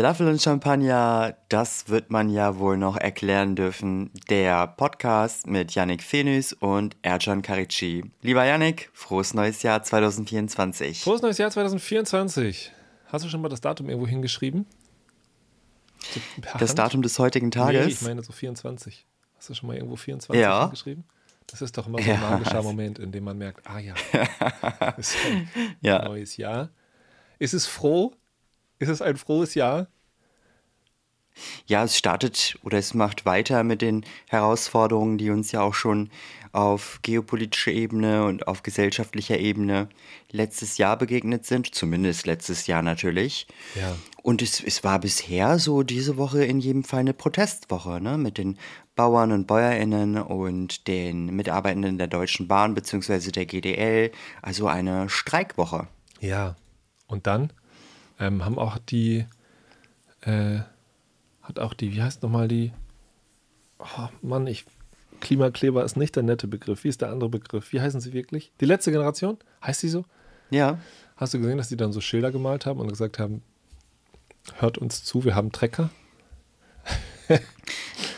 Falafel und Champagner, das wird man ja wohl noch erklären dürfen. Der Podcast mit Yannick Fenus und Ercan Karici. Lieber Yannick, frohes neues Jahr 2024. Frohes neues Jahr 2024. Hast du schon mal das Datum irgendwo hingeschrieben? Das Datum des heutigen Tages? Nee, ich meine so 24. Hast du schon mal irgendwo 24 ja. hingeschrieben? Das ist doch immer so ein ja. magischer Moment, in dem man merkt, ah ja, ist ein ja. neues Jahr. Ist es froh? Ist es ein frohes Jahr? Ja, es startet oder es macht weiter mit den Herausforderungen, die uns ja auch schon auf geopolitischer Ebene und auf gesellschaftlicher Ebene letztes Jahr begegnet sind, zumindest letztes Jahr natürlich. Ja. Und es, es war bisher so diese Woche in jedem Fall eine Protestwoche, ne? Mit den Bauern und BäuerInnen und den Mitarbeitenden der Deutschen Bahn bzw. der GDL, also eine Streikwoche. Ja. Und dann ähm, haben auch die, äh, hat auch die, wie heißt nochmal die, oh Mann, ich, Klimakleber ist nicht der nette Begriff. Wie ist der andere Begriff? Wie heißen sie wirklich? Die letzte Generation? Heißt sie so? Ja. Hast du gesehen, dass die dann so Schilder gemalt haben und gesagt haben, hört uns zu, wir haben Trecker?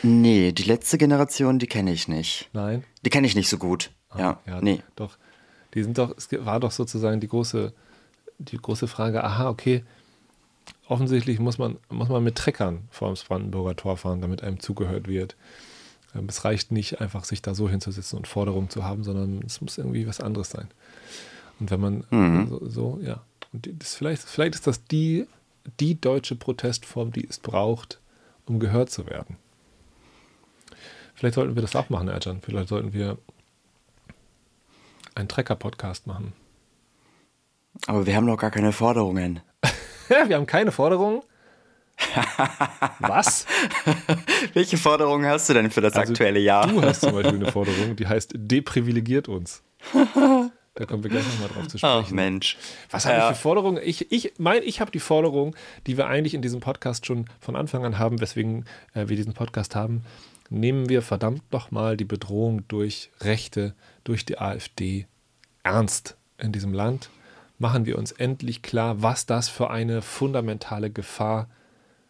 nee, die letzte Generation, die kenne ich nicht. Nein. Die kenne ich nicht so gut. Ah, ja, ja, nee. Doch. Die sind doch, es war doch sozusagen die große die große Frage, aha, okay, offensichtlich muss man, muss man mit Treckern vor dem Brandenburger Tor fahren, damit einem zugehört wird. Ähm, es reicht nicht einfach, sich da so hinzusetzen und Forderungen zu haben, sondern es muss irgendwie was anderes sein. Und wenn man mhm. so, so, ja, und das vielleicht, vielleicht ist das die, die deutsche Protestform, die es braucht, um gehört zu werden. Vielleicht sollten wir das auch machen, Erjan. Vielleicht sollten wir einen Trecker-Podcast machen. Aber wir haben noch gar keine Forderungen. wir haben keine Forderungen? Was? Welche Forderungen hast du denn für das also, aktuelle Jahr? Du hast zum Beispiel eine Forderung, die heißt deprivilegiert uns. Da kommen wir gleich nochmal drauf zu sprechen. Ach Mensch. Was habe ich für Forderungen? Ich, ich meine, ich habe die Forderung, die wir eigentlich in diesem Podcast schon von Anfang an haben, weswegen äh, wir diesen Podcast haben. Nehmen wir verdammt nochmal die Bedrohung durch Rechte, durch die AfD ernst in diesem Land machen wir uns endlich klar, was das für eine fundamentale Gefahr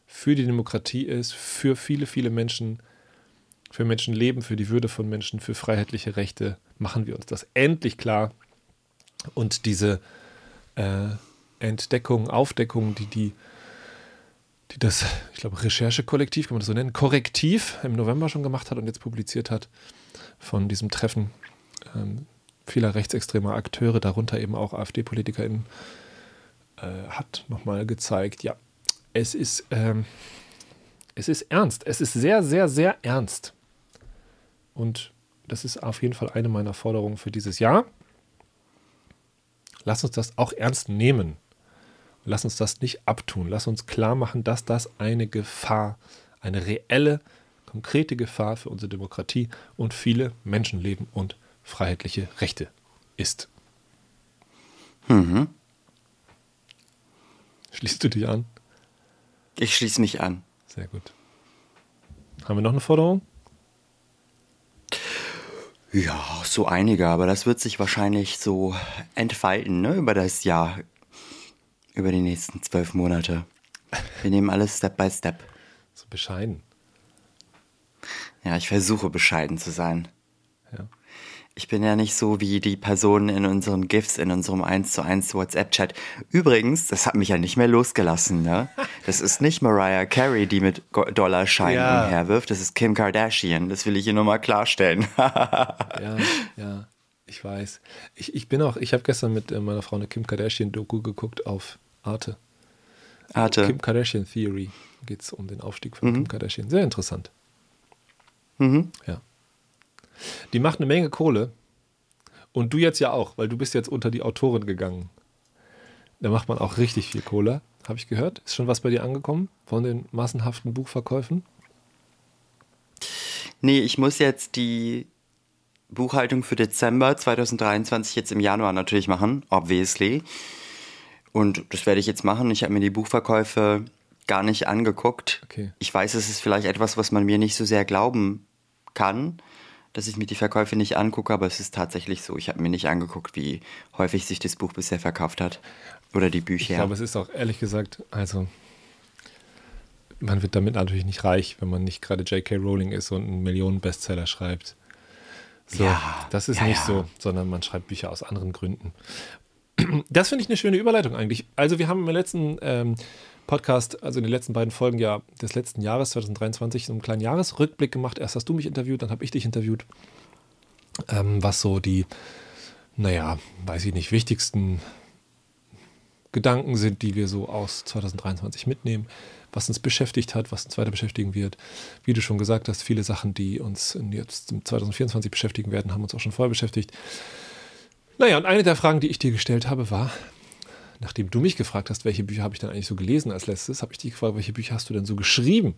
für die Demokratie ist, für viele, viele Menschen, für Menschenleben, für die Würde von Menschen, für freiheitliche Rechte. Machen wir uns das endlich klar. Und diese äh, Entdeckung, Aufdeckung, die die die das, ich glaube, Recherchekollektiv, kann man das so nennen, Korrektiv im November schon gemacht hat und jetzt publiziert hat von diesem Treffen ähm, vieler rechtsextremer Akteure, darunter eben auch AfD-PolitikerInnen, äh, hat nochmal gezeigt, ja, es ist, ähm, es ist ernst. Es ist sehr, sehr, sehr ernst. Und das ist auf jeden Fall eine meiner Forderungen für dieses Jahr. Lass uns das auch ernst nehmen. Lass uns das nicht abtun. Lass uns klar machen, dass das eine Gefahr, eine reelle, konkrete Gefahr für unsere Demokratie und viele Menschenleben und freiheitliche Rechte ist. Mhm. Schließt du dich an? Ich schließe mich an. Sehr gut. Haben wir noch eine Forderung? Ja, so einige, aber das wird sich wahrscheinlich so entfalten ne, über das Jahr, über die nächsten zwölf Monate. Wir nehmen alles Step by Step. So bescheiden. Ja, ich versuche bescheiden zu sein. Ich bin ja nicht so wie die Personen in unseren GIFs, in unserem 1 zu 1 WhatsApp-Chat. Übrigens, das hat mich ja nicht mehr losgelassen, ne? Das ist nicht Mariah Carey, die mit Dollarscheinen ja. umherwirft, das ist Kim Kardashian. Das will ich hier nur mal klarstellen. ja, ja, ich weiß. Ich, ich bin auch, ich habe gestern mit äh, meiner Frau eine Kim Kardashian-Doku geguckt auf Arte. Arte. Kim Kardashian Theory geht es um den Aufstieg von mhm. Kim Kardashian. Sehr interessant. Mhm. Ja. Die macht eine Menge Kohle. Und du jetzt ja auch, weil du bist jetzt unter die Autoren gegangen. Da macht man auch richtig viel Kohle, habe ich gehört. Ist schon was bei dir angekommen von den massenhaften Buchverkäufen? Nee, ich muss jetzt die Buchhaltung für Dezember 2023 jetzt im Januar natürlich machen, obviously. Und das werde ich jetzt machen. Ich habe mir die Buchverkäufe gar nicht angeguckt. Okay. Ich weiß, es ist vielleicht etwas, was man mir nicht so sehr glauben kann dass ich mir die Verkäufe nicht angucke, aber es ist tatsächlich so. Ich habe mir nicht angeguckt, wie häufig sich das Buch bisher verkauft hat. Oder die Bücher. Ich glaube, es ist auch ehrlich gesagt, also man wird damit natürlich nicht reich, wenn man nicht gerade J.K. Rowling ist und einen Millionen-Bestseller schreibt. So, ja, das ist ja, nicht ja. so, sondern man schreibt Bücher aus anderen Gründen. Das finde ich eine schöne Überleitung eigentlich. Also wir haben im letzten ähm, Podcast, also in den letzten beiden Folgen ja des letzten Jahres 2023, so einen kleinen Jahresrückblick gemacht. Erst hast du mich interviewt, dann habe ich dich interviewt, ähm, was so die, naja, weiß ich nicht, wichtigsten Gedanken sind, die wir so aus 2023 mitnehmen, was uns beschäftigt hat, was uns weiter beschäftigen wird. Wie du schon gesagt hast, viele Sachen, die uns jetzt 2024 beschäftigen werden, haben uns auch schon vorher beschäftigt. Naja, und eine der Fragen, die ich dir gestellt habe, war, nachdem du mich gefragt hast, welche Bücher habe ich denn eigentlich so gelesen als letztes, habe ich dich gefragt, welche Bücher hast du denn so geschrieben?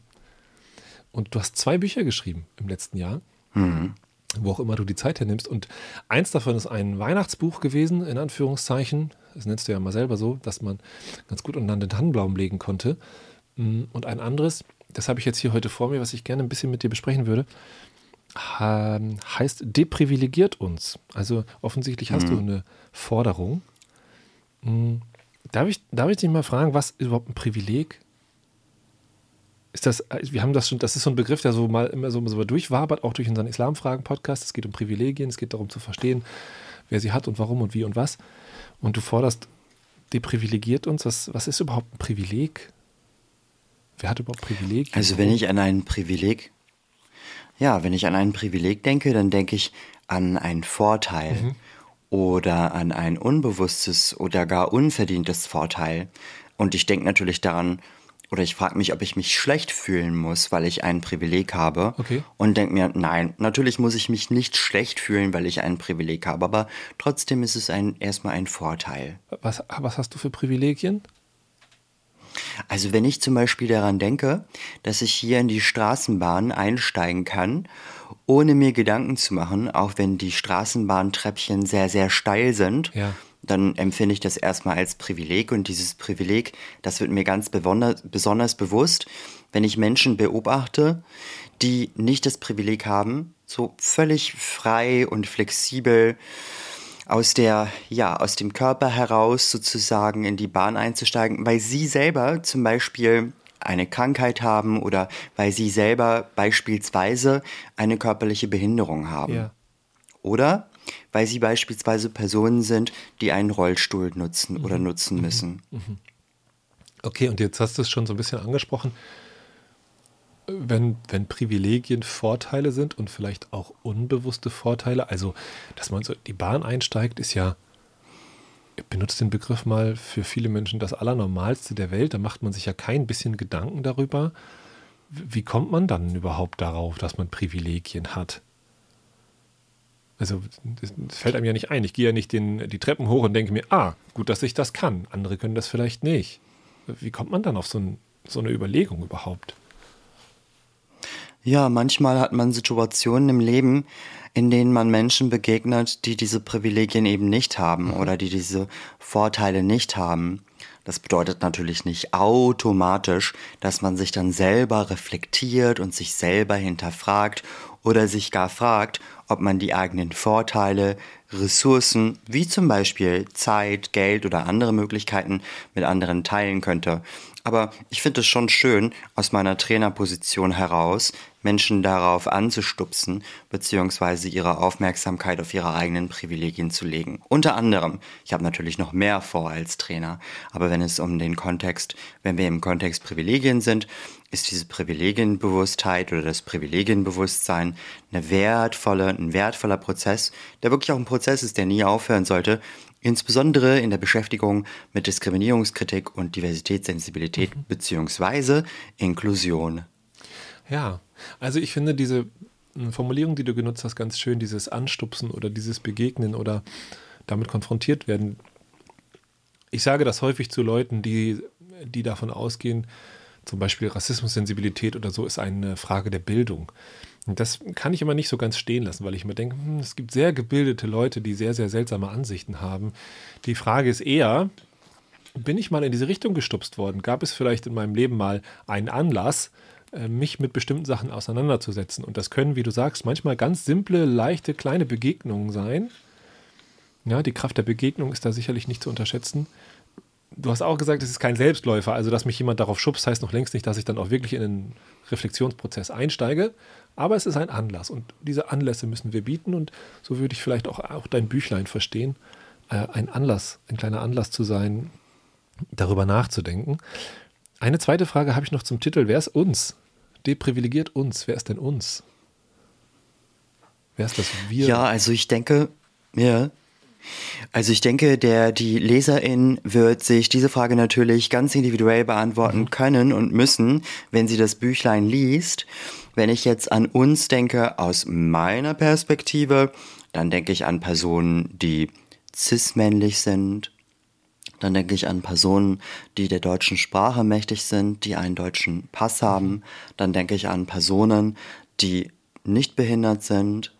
Und du hast zwei Bücher geschrieben im letzten Jahr. Mhm. Wo auch immer du die Zeit hernimmst. Und eins davon ist ein Weihnachtsbuch gewesen, in Anführungszeichen. Das nennst du ja mal selber so, dass man ganz gut unter den Tannenbaum legen konnte. Mm, und ein anderes, das habe ich jetzt hier heute vor mir, was ich gerne ein bisschen mit dir besprechen würde, heißt deprivilegiert uns. Also offensichtlich hast mhm. du eine Forderung. Darf ich, darf ich dich mal fragen, was ist überhaupt ein Privileg? Ist das, wir haben das schon, das ist so ein Begriff, der so mal immer so, so durchwabert, auch durch unseren Islamfragen-Podcast. Es geht um Privilegien, es geht darum zu verstehen, wer sie hat und warum und wie und was. Und du forderst, deprivilegiert uns. Was, was ist überhaupt ein Privileg? Wer hat überhaupt Privileg? Also wenn ich an ein Privileg, ja, wenn ich an ein Privileg denke, dann denke ich an einen Vorteil mhm. Oder an ein unbewusstes oder gar unverdientes Vorteil. Und ich denke natürlich daran, oder ich frage mich, ob ich mich schlecht fühlen muss, weil ich ein Privileg habe. Okay. Und denke mir, nein, natürlich muss ich mich nicht schlecht fühlen, weil ich ein Privileg habe, aber trotzdem ist es ein, erstmal ein Vorteil. Was, was hast du für Privilegien? Also wenn ich zum Beispiel daran denke, dass ich hier in die Straßenbahn einsteigen kann, ohne mir Gedanken zu machen, auch wenn die Straßenbahntreppchen sehr, sehr steil sind, ja. dann empfinde ich das erstmal als Privileg und dieses Privileg, das wird mir ganz besonders bewusst, wenn ich Menschen beobachte, die nicht das Privileg haben, so völlig frei und flexibel aus der, ja, aus dem Körper heraus sozusagen in die Bahn einzusteigen, weil sie selber zum Beispiel eine Krankheit haben oder weil sie selber beispielsweise eine körperliche Behinderung haben. Ja. Oder weil sie beispielsweise Personen sind, die einen Rollstuhl nutzen mhm. oder nutzen mhm. müssen. Mhm. Okay, und jetzt hast du es schon so ein bisschen angesprochen wenn, wenn Privilegien Vorteile sind und vielleicht auch unbewusste Vorteile, also dass man so die Bahn einsteigt, ist ja, benutze den Begriff mal für viele Menschen das Allernormalste der Welt, da macht man sich ja kein bisschen Gedanken darüber. Wie kommt man dann überhaupt darauf, dass man Privilegien hat? Also, das, fällt einem ja nicht ein. Ich gehe ja nicht den, die Treppen hoch und denke mir, ah, gut, dass ich das kann. Andere können das vielleicht nicht. Wie kommt man dann auf so, ein, so eine Überlegung überhaupt? Ja, manchmal hat man Situationen im Leben, in denen man Menschen begegnet, die diese Privilegien eben nicht haben mhm. oder die diese Vorteile nicht haben. Das bedeutet natürlich nicht automatisch, dass man sich dann selber reflektiert und sich selber hinterfragt oder sich gar fragt, ob man die eigenen Vorteile, Ressourcen wie zum Beispiel Zeit, Geld oder andere Möglichkeiten mit anderen teilen könnte. Aber ich finde es schon schön, aus meiner Trainerposition heraus Menschen darauf anzustupsen, beziehungsweise ihre Aufmerksamkeit auf ihre eigenen Privilegien zu legen. Unter anderem, ich habe natürlich noch mehr vor als Trainer, aber wenn es um den Kontext, wenn wir im Kontext Privilegien sind, ist diese Privilegienbewusstheit oder das Privilegienbewusstsein eine wertvolle, ein wertvoller Prozess, der wirklich auch ein Prozess ist, der nie aufhören sollte, insbesondere in der Beschäftigung mit Diskriminierungskritik und Diversitätssensibilität mhm. beziehungsweise Inklusion. Ja, also ich finde diese hm, Formulierung, die du genutzt hast, ganz schön, dieses Anstupsen oder dieses Begegnen oder damit konfrontiert werden. Ich sage das häufig zu Leuten, die, die davon ausgehen, zum Beispiel Rassismussensibilität oder so ist eine Frage der Bildung. Und das kann ich immer nicht so ganz stehen lassen, weil ich mir denke, hm, es gibt sehr gebildete Leute, die sehr, sehr seltsame Ansichten haben. Die Frage ist eher, bin ich mal in diese Richtung gestupst worden? Gab es vielleicht in meinem Leben mal einen Anlass, mich mit bestimmten Sachen auseinanderzusetzen? Und das können, wie du sagst, manchmal ganz simple, leichte, kleine Begegnungen sein. Ja, die Kraft der Begegnung ist da sicherlich nicht zu unterschätzen. du hast auch gesagt, es ist kein Selbstläufer. Also, dass mich jemand darauf schubst, heißt noch längst nicht, dass ich dann auch wirklich in den Reflexionsprozess einsteige. Aber es ist ein Anlass und diese Anlässe müssen wir bieten und so würde ich vielleicht auch, auch dein Büchlein verstehen. Äh, ein Anlass, ein kleiner Anlass zu sein, darüber nachzudenken. Eine zweite Frage habe ich noch zum Titel. Wer ist uns? Deprivilegiert uns. Wer ist denn uns? Wer ist das wir? Ja, also ich denke, ja, also ich denke, der, die Leserin wird sich diese Frage natürlich ganz individuell beantworten mhm. können und müssen, wenn sie das Büchlein liest. Wenn ich jetzt an uns denke, aus meiner Perspektive, dann denke ich an Personen, die cis-männlich sind. Dann denke ich an Personen, die der deutschen Sprache mächtig sind, die einen deutschen Pass haben. Dann denke ich an Personen, die nicht behindert sind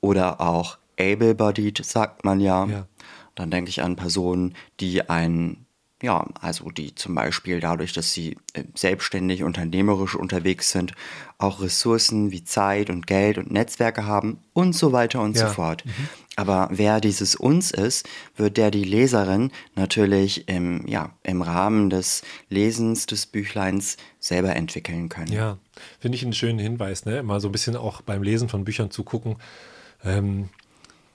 oder auch able-bodied, sagt man ja. ja. Dann denke ich an Personen, die ein, ja, also die zum Beispiel dadurch, dass sie äh, selbstständig, unternehmerisch unterwegs sind, auch Ressourcen wie Zeit und Geld und Netzwerke haben und so weiter und ja. so fort. Mhm. Aber wer dieses uns ist, wird der die Leserin natürlich im, ja, im Rahmen des Lesens des Büchleins selber entwickeln können. Ja, finde ich einen schönen Hinweis, ne? Mal so ein bisschen auch beim Lesen von Büchern zu gucken. Ähm,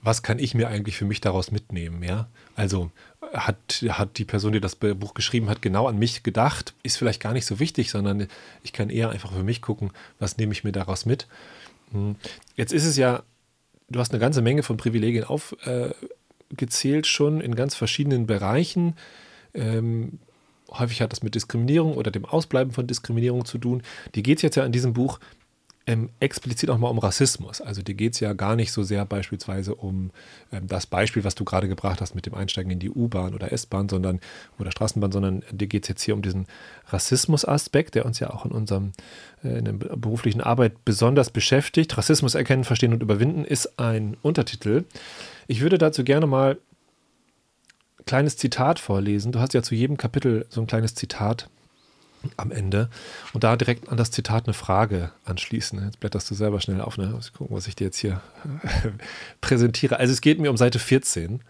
was kann ich mir eigentlich für mich daraus mitnehmen, ja? Also hat, hat die Person, die das Buch geschrieben hat, genau an mich gedacht, ist vielleicht gar nicht so wichtig, sondern ich kann eher einfach für mich gucken, was nehme ich mir daraus mit. Hm. Jetzt ist es ja, du hast eine ganze Menge von Privilegien aufgezählt äh, schon in ganz verschiedenen Bereichen. Ähm, häufig hat das mit Diskriminierung oder dem Ausbleiben von Diskriminierung zu tun. Die geht es jetzt ja in diesem Buch ähm, explizit auch mal um Rassismus. Also dir geht es ja gar nicht so sehr beispielsweise um ähm, das Beispiel, was du gerade gebracht hast mit dem Einsteigen in die U-Bahn oder S-Bahn, sondern oder Straßenbahn, sondern dir geht es jetzt hier um diesen Rassismus-Aspekt, der uns ja auch in unserem äh, in der beruflichen Arbeit besonders beschäftigt. Rassismus erkennen, verstehen und überwinden ist ein Untertitel. Ich würde dazu gerne mal ein kleines Zitat vorlesen. Du hast ja zu jedem Kapitel so ein kleines Zitat am Ende und da direkt an das Zitat eine Frage anschließen. Jetzt blätterst du selber schnell auf, ne? Mal gucken, was ich dir jetzt hier präsentiere. Also es geht mir um Seite 14.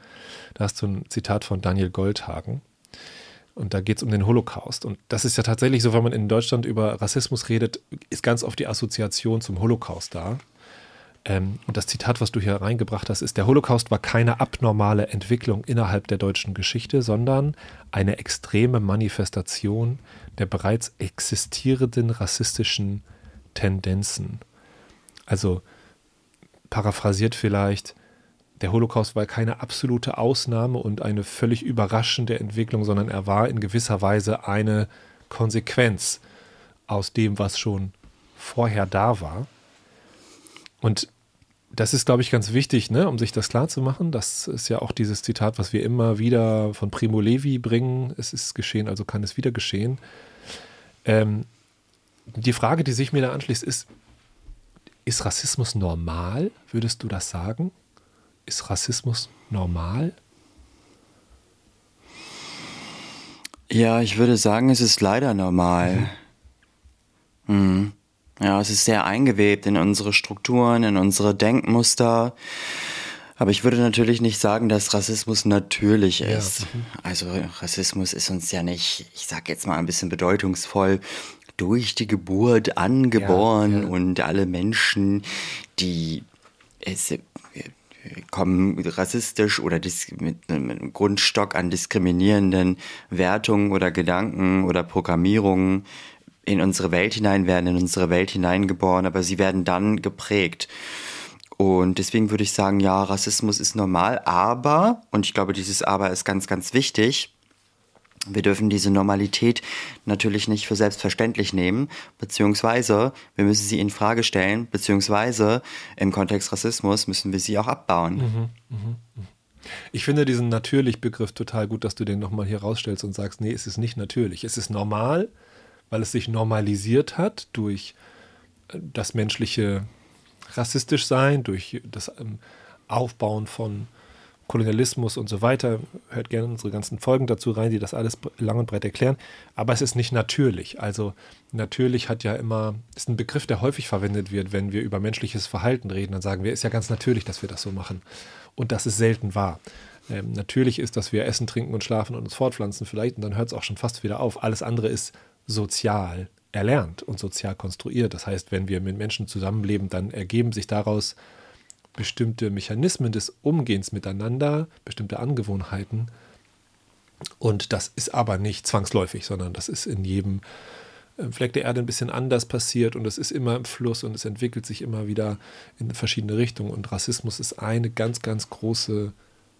Da hast du ein Zitat von Daniel Goldhagen. Und da geht es um den Holocaust. Und das ist ja tatsächlich so, wenn man in Deutschland über Rassismus redet, ist ganz oft die Assoziation zum Holocaust da. Ähm, und das Zitat, was du hier reingebracht hast, ist, der Holocaust war keine abnormale Entwicklung innerhalb der deutschen Geschichte, sondern eine extreme Manifestation der bereits existierenden rassistischen Tendenzen. Also paraphrasiert vielleicht, der Holocaust war keine absolute Ausnahme und eine völlig überraschende Entwicklung, sondern er war in gewisser Weise eine Konsequenz aus dem, was schon vorher da war. Und das ist, glaube ich, ganz wichtig, ne, um sich das klarzumachen. Das ist ja auch dieses Zitat, was wir immer wieder von Primo Levi bringen. Es ist geschehen, also kann es wieder geschehen. Ähm, die Frage, die sich mir da anschließt, ist, ist Rassismus normal? Würdest du das sagen? Ist Rassismus normal? Ja, ich würde sagen, es ist leider normal. Mhm. Mhm. Ja, es ist sehr eingewebt in unsere Strukturen, in unsere Denkmuster. Aber ich würde natürlich nicht sagen, dass Rassismus natürlich ist. Ja. Also Rassismus ist uns ja nicht, ich sag jetzt mal ein bisschen bedeutungsvoll, durch die Geburt angeboren ja, ja. und alle Menschen, die es äh, kommen rassistisch oder mit einem Grundstock an diskriminierenden Wertungen oder Gedanken oder Programmierungen in unsere Welt hinein werden, in unsere Welt hineingeboren, aber sie werden dann geprägt. Und deswegen würde ich sagen, ja, Rassismus ist normal, aber, und ich glaube, dieses Aber ist ganz, ganz wichtig, wir dürfen diese Normalität natürlich nicht für selbstverständlich nehmen, beziehungsweise wir müssen sie in Frage stellen, beziehungsweise im Kontext Rassismus müssen wir sie auch abbauen. Mhm, mh, mh. Ich finde diesen natürlich Begriff total gut, dass du den nochmal hier rausstellst und sagst, nee, es ist nicht natürlich. Es ist normal, weil es sich normalisiert hat durch äh, das menschliche rassistisch sein, durch das ähm, Aufbauen von Kolonialismus und so weiter. Hört gerne unsere ganzen Folgen dazu rein, die das alles lang und breit erklären. Aber es ist nicht natürlich. Also natürlich hat ja immer, ist ein Begriff, der häufig verwendet wird, wenn wir über menschliches Verhalten reden. Dann sagen wir, ist ja ganz natürlich, dass wir das so machen. Und das ist selten wahr. Ähm, natürlich ist, dass wir essen, trinken und schlafen und uns fortpflanzen vielleicht und dann hört es auch schon fast wieder auf. Alles andere ist sozial erlernt und sozial konstruiert. Das heißt, wenn wir mit Menschen zusammenleben, dann ergeben sich daraus bestimmte Mechanismen des Umgehens miteinander, bestimmte Angewohnheiten. Und das ist aber nicht zwangsläufig, sondern das ist in jedem äh, Fleck der Erde ein bisschen anders passiert und es ist immer im Fluss und es entwickelt sich immer wieder in verschiedene Richtungen. Und Rassismus ist eine ganz, ganz große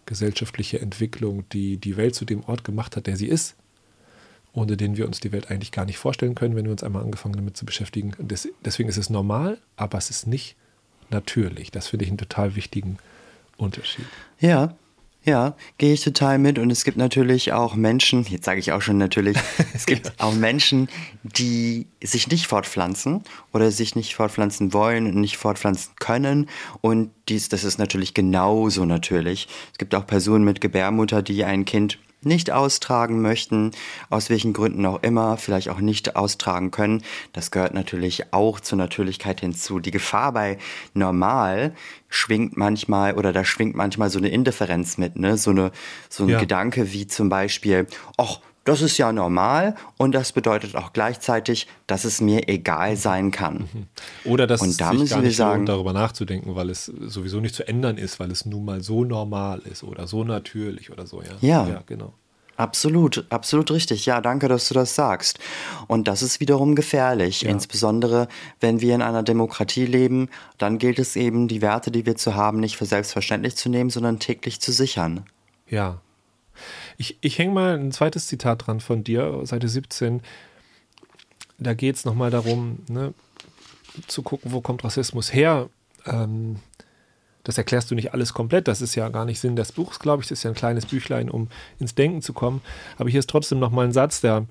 gesellschaftliche Entwicklung, die die Welt zu dem Ort gemacht hat, der sie ist, ohne den wir uns die Welt eigentlich gar nicht vorstellen können, wenn wir uns einmal angefangen damit zu beschäftigen. Des, deswegen ist es normal, aber es ist nicht natürlich. Das finde ich einen total wichtigen Unterschied. Ja, ja, gehe ich total mit. Und es gibt natürlich auch Menschen, jetzt sage ich auch schon natürlich, es gibt ja. auch Menschen, die sich nicht fortpflanzen oder sich nicht fortpflanzen wollen und nicht fortpflanzen können. Und dies, das ist natürlich genauso natürlich. Es gibt auch Personen mit Gebärmutter, die ein Kind nicht austragen möchten, aus welchen Gründen auch immer, vielleicht auch nicht austragen können. Das gehört natürlich auch zur Natürlichkeit hinzu. Die Gefahr bei normal schwingt manchmal oder da schwingt manchmal so eine Indifferenz mit, ne? So eine so ein ja. Gedanke wie zum Beispiel, ach, das ist ja normal und das bedeutet auch gleichzeitig, dass es mir egal sein kann. Mhm. Oder dass und da es sich gar nicht sagen, lohnt, darüber nachzudenken, weil es sowieso nicht zu ändern ist, weil es nun mal so normal ist oder so natürlich oder so. Ja, ja, ja genau. Absolut, absolut richtig. Ja, danke, dass du das sagst. Und das ist wiederum gefährlich, ja. insbesondere wenn wir in einer Demokratie leben, dann gilt es eben, die Werte, die wir zu haben, nicht für selbstverständlich zu nehmen, sondern täglich zu sichern. Ja, ich, ich hänge mal ein zweites Zitat dran von dir, Seite 17. Da geht es nochmal darum, ne, zu gucken, wo kommt Rassismus her. Ähm, das erklärst du nicht alles komplett. Das ist ja gar nicht Sinn des Buchs, glaube ich. Das ist ja ein kleines Büchlein, um ins Denken zu kommen. Aber hier ist trotzdem nochmal ein Satz, der,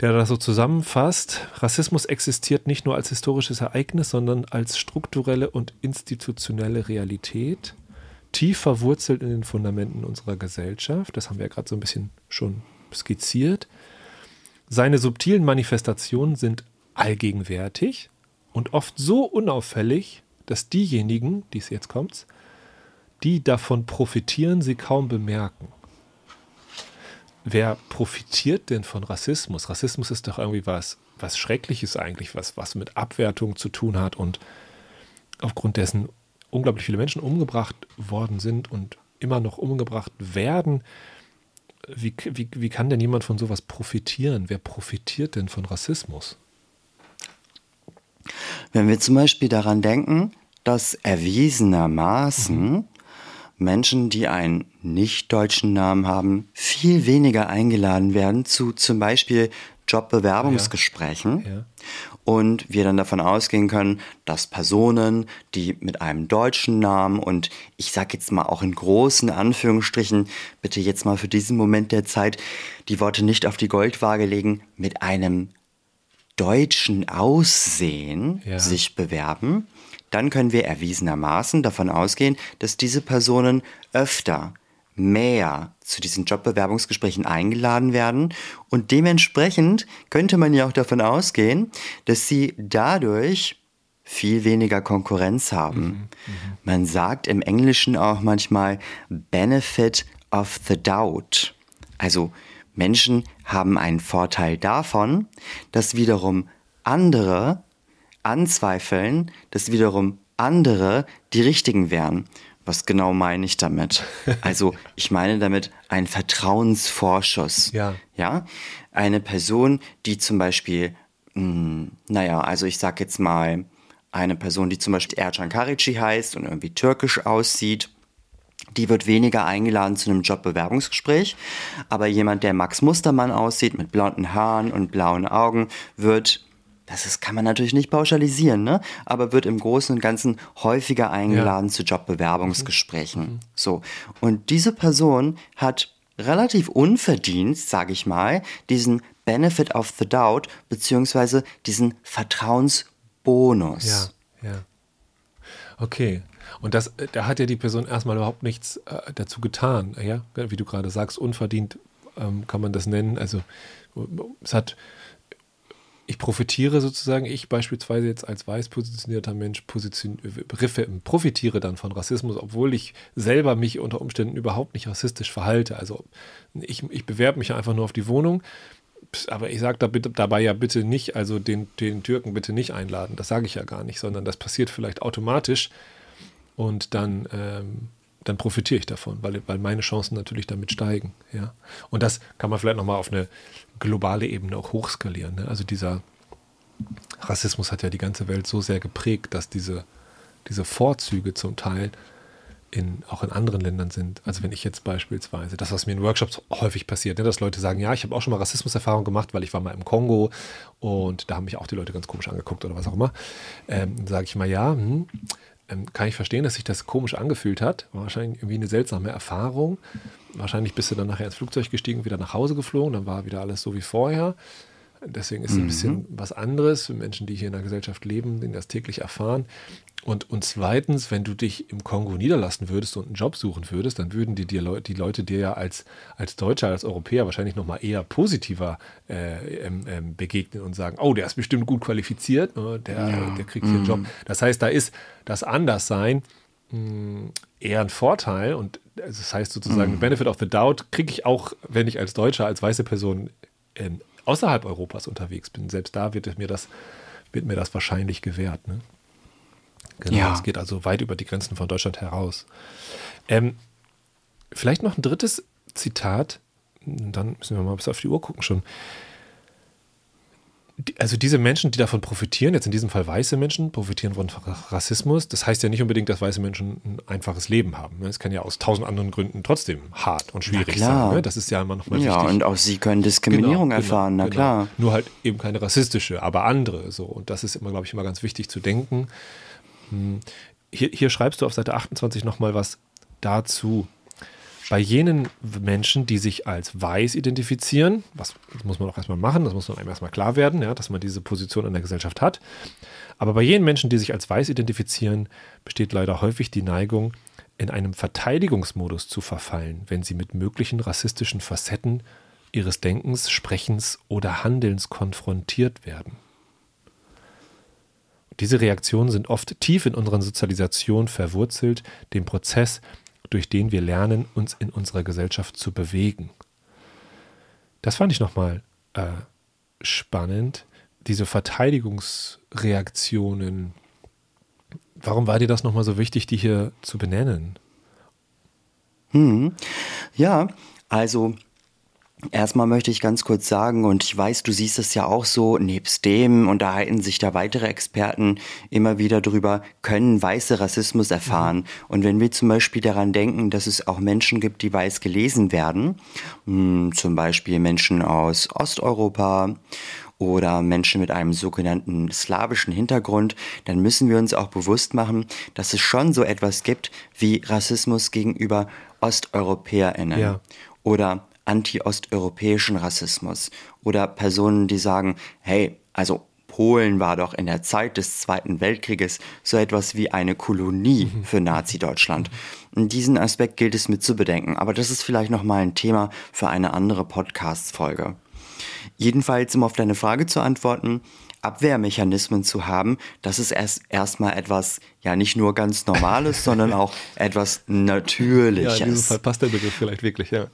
der das so zusammenfasst. Rassismus existiert nicht nur als historisches Ereignis, sondern als strukturelle und institutionelle Realität tief verwurzelt in den Fundamenten unserer Gesellschaft. Das haben wir ja gerade so ein bisschen schon skizziert. Seine subtilen Manifestationen sind allgegenwärtig und oft so unauffällig, dass diejenigen, die es jetzt kommt, die davon profitieren, sie kaum bemerken. Wer profitiert denn von Rassismus? Rassismus ist doch irgendwie was, was Schreckliches eigentlich, was, was mit Abwertung zu tun hat und aufgrund dessen unglaublich viele Menschen umgebracht worden sind und immer noch umgebracht werden. Wie, wie, wie kann denn jemand von sowas profitieren? Wer profitiert denn von Rassismus? Wenn wir zum Beispiel daran denken, dass erwiesenermaßen mhm. Menschen, die einen nicht deutschen Namen haben, viel weniger eingeladen werden zu zum Beispiel Jobbewerbungsgesprächen. Ja. Ja. Und wir dann davon ausgehen können, dass Personen, die mit einem deutschen Namen und ich sage jetzt mal auch in großen Anführungsstrichen, bitte jetzt mal für diesen Moment der Zeit die Worte nicht auf die Goldwaage legen, mit einem deutschen Aussehen ja. sich bewerben, dann können wir erwiesenermaßen davon ausgehen, dass diese Personen öfter mehr zu diesen Jobbewerbungsgesprächen eingeladen werden und dementsprechend könnte man ja auch davon ausgehen, dass sie dadurch viel weniger Konkurrenz haben. Mhm, mhm. man sagt im Englischen auch manchmal Benefit of the Doubt. Also Menschen haben einen Vorteil davon, dass wiederum andere anzweifeln, dass wiederum andere die richtigen wären. Was genau meine ich damit? Also, ich meine damit einen Vertrauensvorschuss. Ja. Ja. Eine Person, die zum Beispiel, mh, hm, naja, also ich sag jetzt mal, eine Person, die zum Beispiel Ercan Karici heißt und irgendwie türkisch aussieht, die wird weniger eingeladen zu einem Jobbewerbungsgespräch. Aber jemand, der Max Mustermann aussieht, mit blonden Haaren und blauen Augen, wird das ist, kann man natürlich nicht pauschalisieren, ne? aber wird im Großen und Ganzen häufiger eingeladen ja. zu Jobbewerbungsgesprächen. Mhm. So. Und diese Person hat relativ unverdient, sage ich mal, diesen Benefit of the Doubt, beziehungsweise diesen Vertrauensbonus. Ja, ja. Okay. Und das, da hat ja die Person erstmal überhaupt nichts äh, dazu getan, ja? Wie du gerade sagst, unverdient ähm, kann man das nennen. Also es hat ich profitiere sozusagen, ich beispielsweise jetzt als weiß positionierter Mensch position, profitiere dann von Rassismus, obwohl ich selber mich unter Umständen überhaupt nicht rassistisch verhalte. Also ich, ich bewerbe mich einfach nur auf die Wohnung, aber ich sage da dabei ja bitte nicht, also den, den Türken bitte nicht einladen. Das sage ich ja gar nicht, sondern das passiert vielleicht automatisch und dann, ähm, dann profitiere ich davon, weil, weil meine Chancen natürlich damit steigen. Ja? Und das kann man vielleicht nochmal auf eine globale Ebene auch hochskalieren. Ne? Also dieser Rassismus hat ja die ganze Welt so sehr geprägt, dass diese, diese Vorzüge zum Teil in, auch in anderen Ländern sind. Also wenn ich jetzt beispielsweise, das, was mir in Workshops häufig passiert, ne, dass Leute sagen, ja, ich habe auch schon mal Rassismuserfahrung gemacht, weil ich war mal im Kongo und da haben mich auch die Leute ganz komisch angeguckt oder was auch immer. Ähm, sage ich mal, ja, hm, ähm, kann ich verstehen, dass sich das komisch angefühlt hat. War wahrscheinlich irgendwie eine seltsame Erfahrung. Wahrscheinlich bist du dann nachher ins Flugzeug gestiegen, wieder nach Hause geflogen, dann war wieder alles so wie vorher. Deswegen ist es mhm. ein bisschen was anderes für Menschen, die hier in der Gesellschaft leben, die das täglich erfahren. Und, und zweitens, wenn du dich im Kongo niederlassen würdest und einen Job suchen würdest, dann würden die, dir, die Leute dir ja als, als Deutscher, als Europäer wahrscheinlich nochmal eher positiver äh, ähm, ähm, begegnen und sagen, oh, der ist bestimmt gut qualifiziert, ne? der, ja. der kriegt hier einen Job. Mhm. Das heißt, da ist das Anderssein mh, hm, eher ein Vorteil und das heißt sozusagen, mhm. Benefit of the Doubt kriege ich auch, wenn ich als Deutscher, als weiße Person in, außerhalb Europas unterwegs bin. Selbst da wird mir das, wird mir das wahrscheinlich gewährt. Ne? Genau, ja. es geht also weit über die Grenzen von Deutschland heraus. Ähm, vielleicht noch ein drittes Zitat, dann müssen wir mal bis auf die Uhr gucken schon. Also diese Menschen, die davon profitieren, jetzt in diesem Fall weiße Menschen, profitieren von Rassismus. Das heißt ja nicht unbedingt, dass weiße Menschen ein einfaches Leben haben. Ne? Es kann ja aus tausend anderen Gründen trotzdem hart und schwierig sein. Ne? Das ist ja immer nochmal ja, wichtig. Ja, und auch sie können Diskriminierung genau, erfahren, genau, na klar. Genau. Nur halt eben keine rassistische, aber andere. So. Und das ist immer, glaube ich, immer ganz wichtig zu denken. Hm. Hier, hier schreibst du auf Seite 28 nochmal was dazu. Bei jenen Menschen, die sich als weiß identifizieren, was muss man auch erstmal machen, das muss man einem erstmal klar werden, ja, dass man diese Position in der Gesellschaft hat. Aber bei jenen Menschen, die sich als weiß identifizieren, besteht leider häufig die Neigung, in einem Verteidigungsmodus zu verfallen, wenn sie mit möglichen rassistischen Facetten ihres Denkens, Sprechens oder Handelns konfrontiert werden. Diese Reaktionen sind oft tief in unserer Sozialisation verwurzelt, dem Prozess, durch den wir lernen, uns in unserer Gesellschaft zu bewegen. Das fand ich nochmal äh, spannend, diese Verteidigungsreaktionen. Warum war dir das nochmal so wichtig, die hier zu benennen? Hm. Ja, also Erstmal möchte ich ganz kurz sagen, und ich weiß, du siehst es ja auch so, nebst dem unterhalten sich da weitere Experten immer wieder drüber, können Weiße Rassismus erfahren. Mhm. Und wenn wir zum Beispiel daran denken, dass es auch Menschen gibt, die weiß gelesen werden, hm, zum Beispiel Menschen aus Osteuropa oder Menschen mit einem sogenannten slawischen Hintergrund, dann müssen wir uns auch bewusst machen, dass es schon so etwas gibt wie Rassismus gegenüber OsteuropäerInnen. Ja. Oder anti-osteuropäischen Rassismus oder Personen, die sagen, hey, also Polen war doch in der Zeit des Zweiten Weltkrieges so etwas wie eine Kolonie mhm. für Nazi-Deutschland. Diesen Aspekt gilt es mit zu bedenken, aber das ist vielleicht nochmal ein Thema für eine andere Podcast-Folge. Jedenfalls, um auf deine Frage zu antworten, Abwehrmechanismen zu haben, das ist erst erstmal etwas, ja, nicht nur ganz Normales, sondern auch etwas Natürliches. Ja, in diesem Fall passt der Begriff vielleicht wirklich, ja.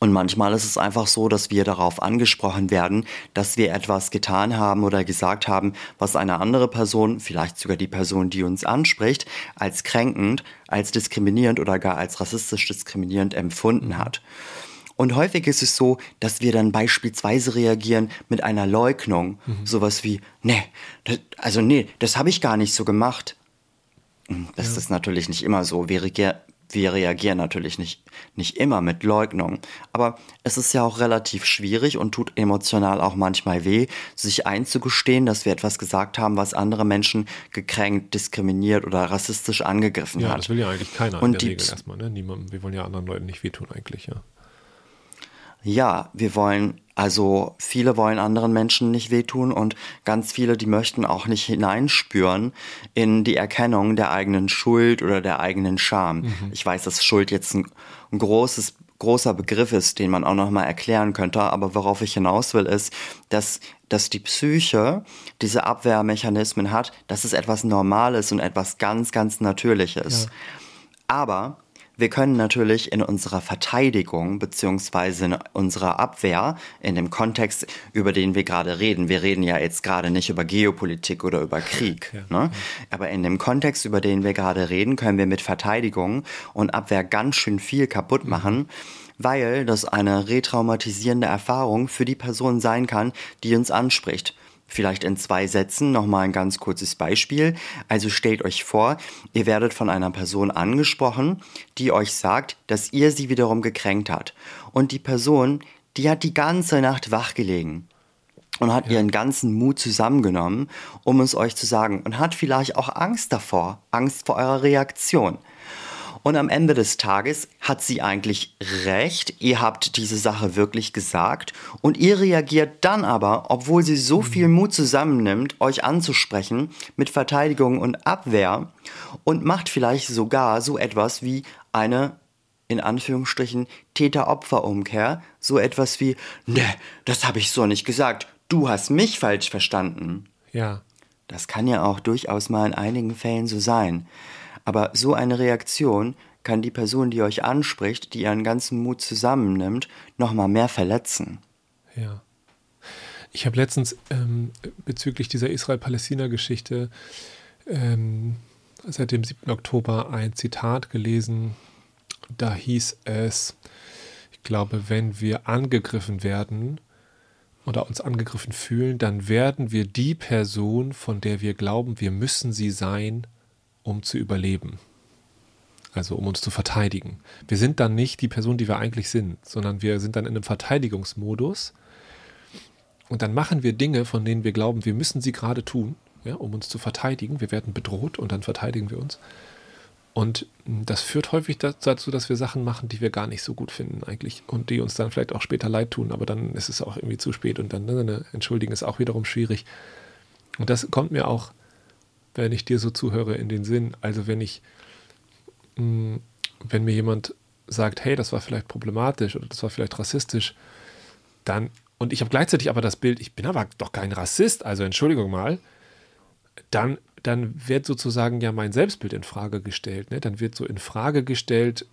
Und manchmal ist es einfach so, dass wir darauf angesprochen werden, dass wir etwas getan haben oder gesagt haben, was eine andere Person, vielleicht sogar die Person, die uns anspricht, als kränkend, als diskriminierend oder gar als rassistisch diskriminierend empfunden hat. Und häufig ist es so, dass wir dann beispielsweise reagieren mit einer Leugnung. Mhm. Sowas wie, nee, das, also nee, das habe ich gar nicht so gemacht. Hm, das ja. ist natürlich nicht immer so. Wir, wir reagieren natürlich nicht, nicht immer mit Leugnung. Aber es ist ja auch relativ schwierig und tut emotional auch manchmal weh, sich einzugestehen, dass wir etwas gesagt haben, was andere Menschen gekränkt, diskriminiert oder rassistisch angegriffen ja, hat. Ja, das will ja eigentlich keiner und in der Regel erstmal. Ne? Niemand, wir wollen ja anderen Leuten nicht wehtun eigentlich, ja. Ja, wir wollen, also viele wollen anderen Menschen nicht wehtun und ganz viele, die möchten auch nicht hineinspüren in die Erkennung der eigenen Schuld oder der eigenen Scham. Mhm. Ich weiß, dass Schuld jetzt ein, ein großes großer Begriff ist, den man auch nochmal erklären könnte. Aber worauf ich hinaus will, ist, dass, dass die Psyche diese Abwehrmechanismen hat, dass es etwas Normales und etwas ganz, ganz Natürliches. Ja. Aber wir können natürlich in unserer Verteidigung beziehungsweise in unserer Abwehr, in dem Kontext, über den wir gerade reden, wir reden ja jetzt gerade nicht über Geopolitik oder über Krieg, ja. ne? aber in dem Kontext, über den wir gerade reden, können wir mit Verteidigung und Abwehr ganz schön viel kaputt mhm. machen. weil das eine retraumatisierende Erfahrung für die Person sein kann, die uns anspricht. Vielleicht in zwei Sätzen nochmal ein ganz kurzes Beispiel. Also stellt euch vor, ihr werdet von einer Person angesprochen, die euch sagt, dass ihr sie wiederum gekränkt hat. Und die Person, die hat die ganze Nacht wach gelegen und hat ja. ihren ganzen Mut zusammengenommen, um es euch zu sagen und hat vielleicht auch Angst davor, Angst vor eurer Reaktion. Und am Ende des Tages hat sie eigentlich recht. Ihr habt diese Sache wirklich gesagt. Und ihr reagiert dann aber, obwohl sie so mhm. viel Mut zusammennimmt, euch anzusprechen, mit Verteidigung und Abwehr und macht vielleicht sogar so etwas wie eine in Anführungsstrichen Täter-Opfer-Umkehr, so etwas wie, ne, das habe ich so nicht gesagt, du hast mich falsch verstanden. Ja. Das kann ja auch durchaus mal in einigen Fällen so sein. Aber so eine Reaktion kann die Person, die euch anspricht, die ihren ganzen Mut zusammennimmt, noch mal mehr verletzen. Ja. Ich habe letztens ähm, bezüglich dieser Israel-Palästina-Geschichte ähm, seit dem 7. Oktober ein Zitat gelesen. Da hieß es, ich glaube, wenn wir angegriffen werden oder uns angegriffen fühlen, dann werden wir die Person, von der wir glauben, wir müssen sie sein, um zu überleben. Also um uns zu verteidigen. Wir sind dann nicht die Person, die wir eigentlich sind, sondern wir sind dann in einem Verteidigungsmodus. Und dann machen wir Dinge, von denen wir glauben, wir müssen sie gerade tun, ja, um uns zu verteidigen. Wir werden bedroht und dann verteidigen wir uns. Und das führt häufig dazu, dass wir Sachen machen, die wir gar nicht so gut finden eigentlich und die uns dann vielleicht auch später leid tun, aber dann ist es auch irgendwie zu spät und dann ne, ne entschuldigen ist auch wiederum schwierig. Und das kommt mir auch wenn ich dir so zuhöre, in den Sinn. Also wenn ich, mh, mm, wenn mir jemand sagt, hey, das war vielleicht problematisch oder das war vielleicht rassistisch, dann, und ich habe gleichzeitig aber das Bild, ich bin aber doch kein Rassist, also Entschuldigung mal, dann, dann wird sozusagen ja mein Selbstbild in Frage gestellt. Ne? Dann wird so in Frage gestellt,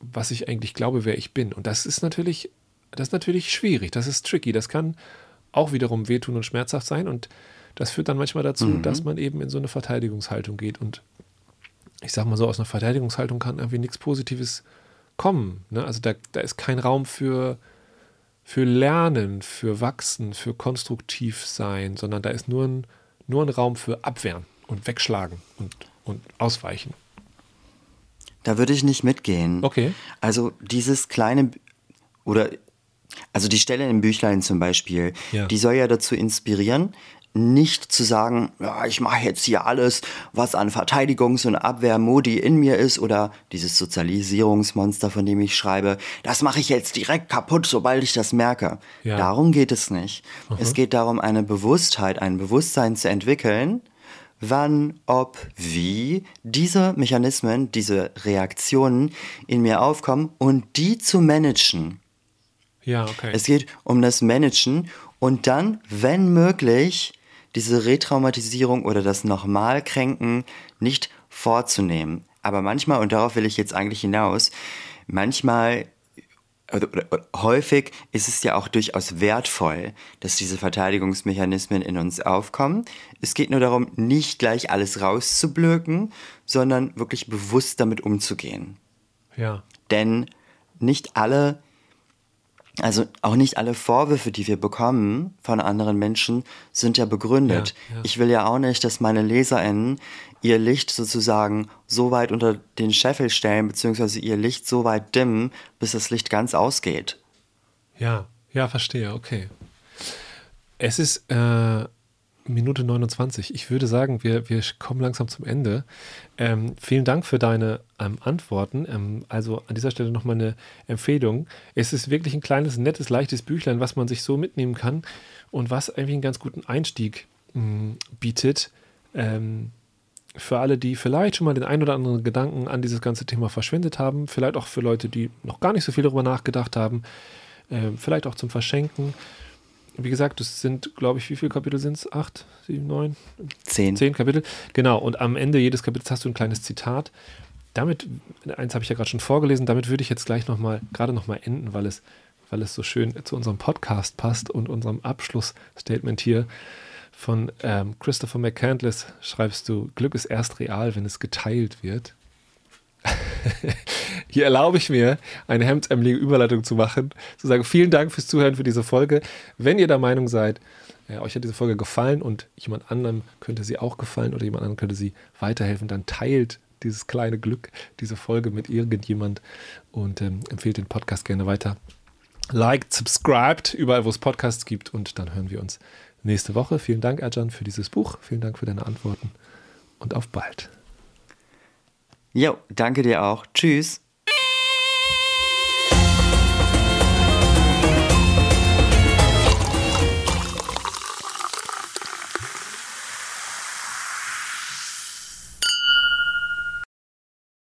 was ich eigentlich glaube, wer ich bin. Und das ist natürlich, das ist natürlich schwierig, das ist tricky, das kann auch wiederum wehtun und schmerzhaft sein. Und das führt dann manchmal dazu, mhm. dass man eben in so eine Verteidigungshaltung geht. Und ich sag mal so, aus einer Verteidigungshaltung kann irgendwie nichts Positives kommen. Ne? Also da, da ist kein Raum für, für Lernen, für Wachsen, für konstruktiv sein, sondern da ist nur ein, nur ein Raum für Abwehren und Wegschlagen und, und Ausweichen. Da würde ich nicht mitgehen. Okay. Also dieses kleine oder also die Stelle im Büchlein zum Beispiel, ja. die soll ja dazu inspirieren, nicht zu sagen, ja, ich mache jetzt hier alles, was an Verteidigungs- und Abwehrmodi in mir ist oder dieses Sozialisierungsmonster, von dem ich schreibe, das mache ich jetzt direkt kaputt, sobald ich das merke. Ja. Darum geht es nicht. Aha. Es geht darum, eine Bewusstheit, ein Bewusstsein zu entwickeln, wann, ob, wie diese Mechanismen, diese Reaktionen in mir aufkommen und die zu managen. Ja, okay. Es geht um das Managen und dann, wenn möglich, diese Retraumatisierung oder das Nochmalkränken nicht vorzunehmen. Aber manchmal, und darauf will ich jetzt eigentlich hinaus, manchmal oder, oder, häufig ist es ja auch durchaus wertvoll, dass diese Verteidigungsmechanismen in uns aufkommen. Es geht nur darum, nicht gleich alles rauszublöken, sondern wirklich bewusst damit umzugehen. Ja. Denn nicht alle also auch nicht alle Vorwürfe, die wir bekommen von anderen Menschen, sind ja begründet. Ja, ja. Ich will ja auch nicht, dass meine LeserInnen ihr Licht sozusagen so weit unter den Scheffel stellen, beziehungsweise ihr Licht so weit dimmen, bis das Licht ganz ausgeht. Ja, ja, verstehe, okay. Es ist äh, Minute 29. Ich würde sagen, wir, wir kommen langsam zum Ende. Ähm, vielen Dank für deine ähm, Antworten. Ähm, also an dieser Stelle nochmal eine Empfehlung. Es ist wirklich ein kleines, nettes, leichtes Büchlein, was man sich so mitnehmen kann und was eigentlich einen ganz guten Einstieg mh, bietet. Ähm, für alle, die vielleicht schon mal den ein oder anderen Gedanken an dieses ganze Thema verschwendet haben, vielleicht auch für Leute, die noch gar nicht so viel darüber nachgedacht haben, äh, vielleicht auch zum Verschenken. Wie gesagt, es sind, glaube ich, wie viele Kapitel sind es? Acht, sieben, neun? Zehn. Zehn Kapitel. Genau, und am Ende jedes Kapitels hast du ein kleines Zitat. Damit, eins habe ich ja gerade schon vorgelesen, damit würde ich jetzt gleich nochmal, gerade nochmal enden, weil es, weil es so schön zu unserem Podcast passt und unserem Abschlussstatement hier von ähm, Christopher McCandless schreibst du, Glück ist erst real, wenn es geteilt wird. Hier erlaube ich mir, eine hemdärmelige Überleitung zu machen, zu sagen, vielen Dank fürs Zuhören für diese Folge. Wenn ihr der Meinung seid, ja, euch hat diese Folge gefallen und jemand anderem könnte sie auch gefallen oder jemand anderem könnte sie weiterhelfen, dann teilt dieses kleine Glück, diese Folge mit irgendjemand und ähm, empfehlt den Podcast gerne weiter. Liked, subscribed, überall wo es Podcasts gibt und dann hören wir uns nächste Woche. Vielen Dank, Erjan, für dieses Buch. Vielen Dank für deine Antworten und auf bald. Jo, danke dir auch. Tschüss.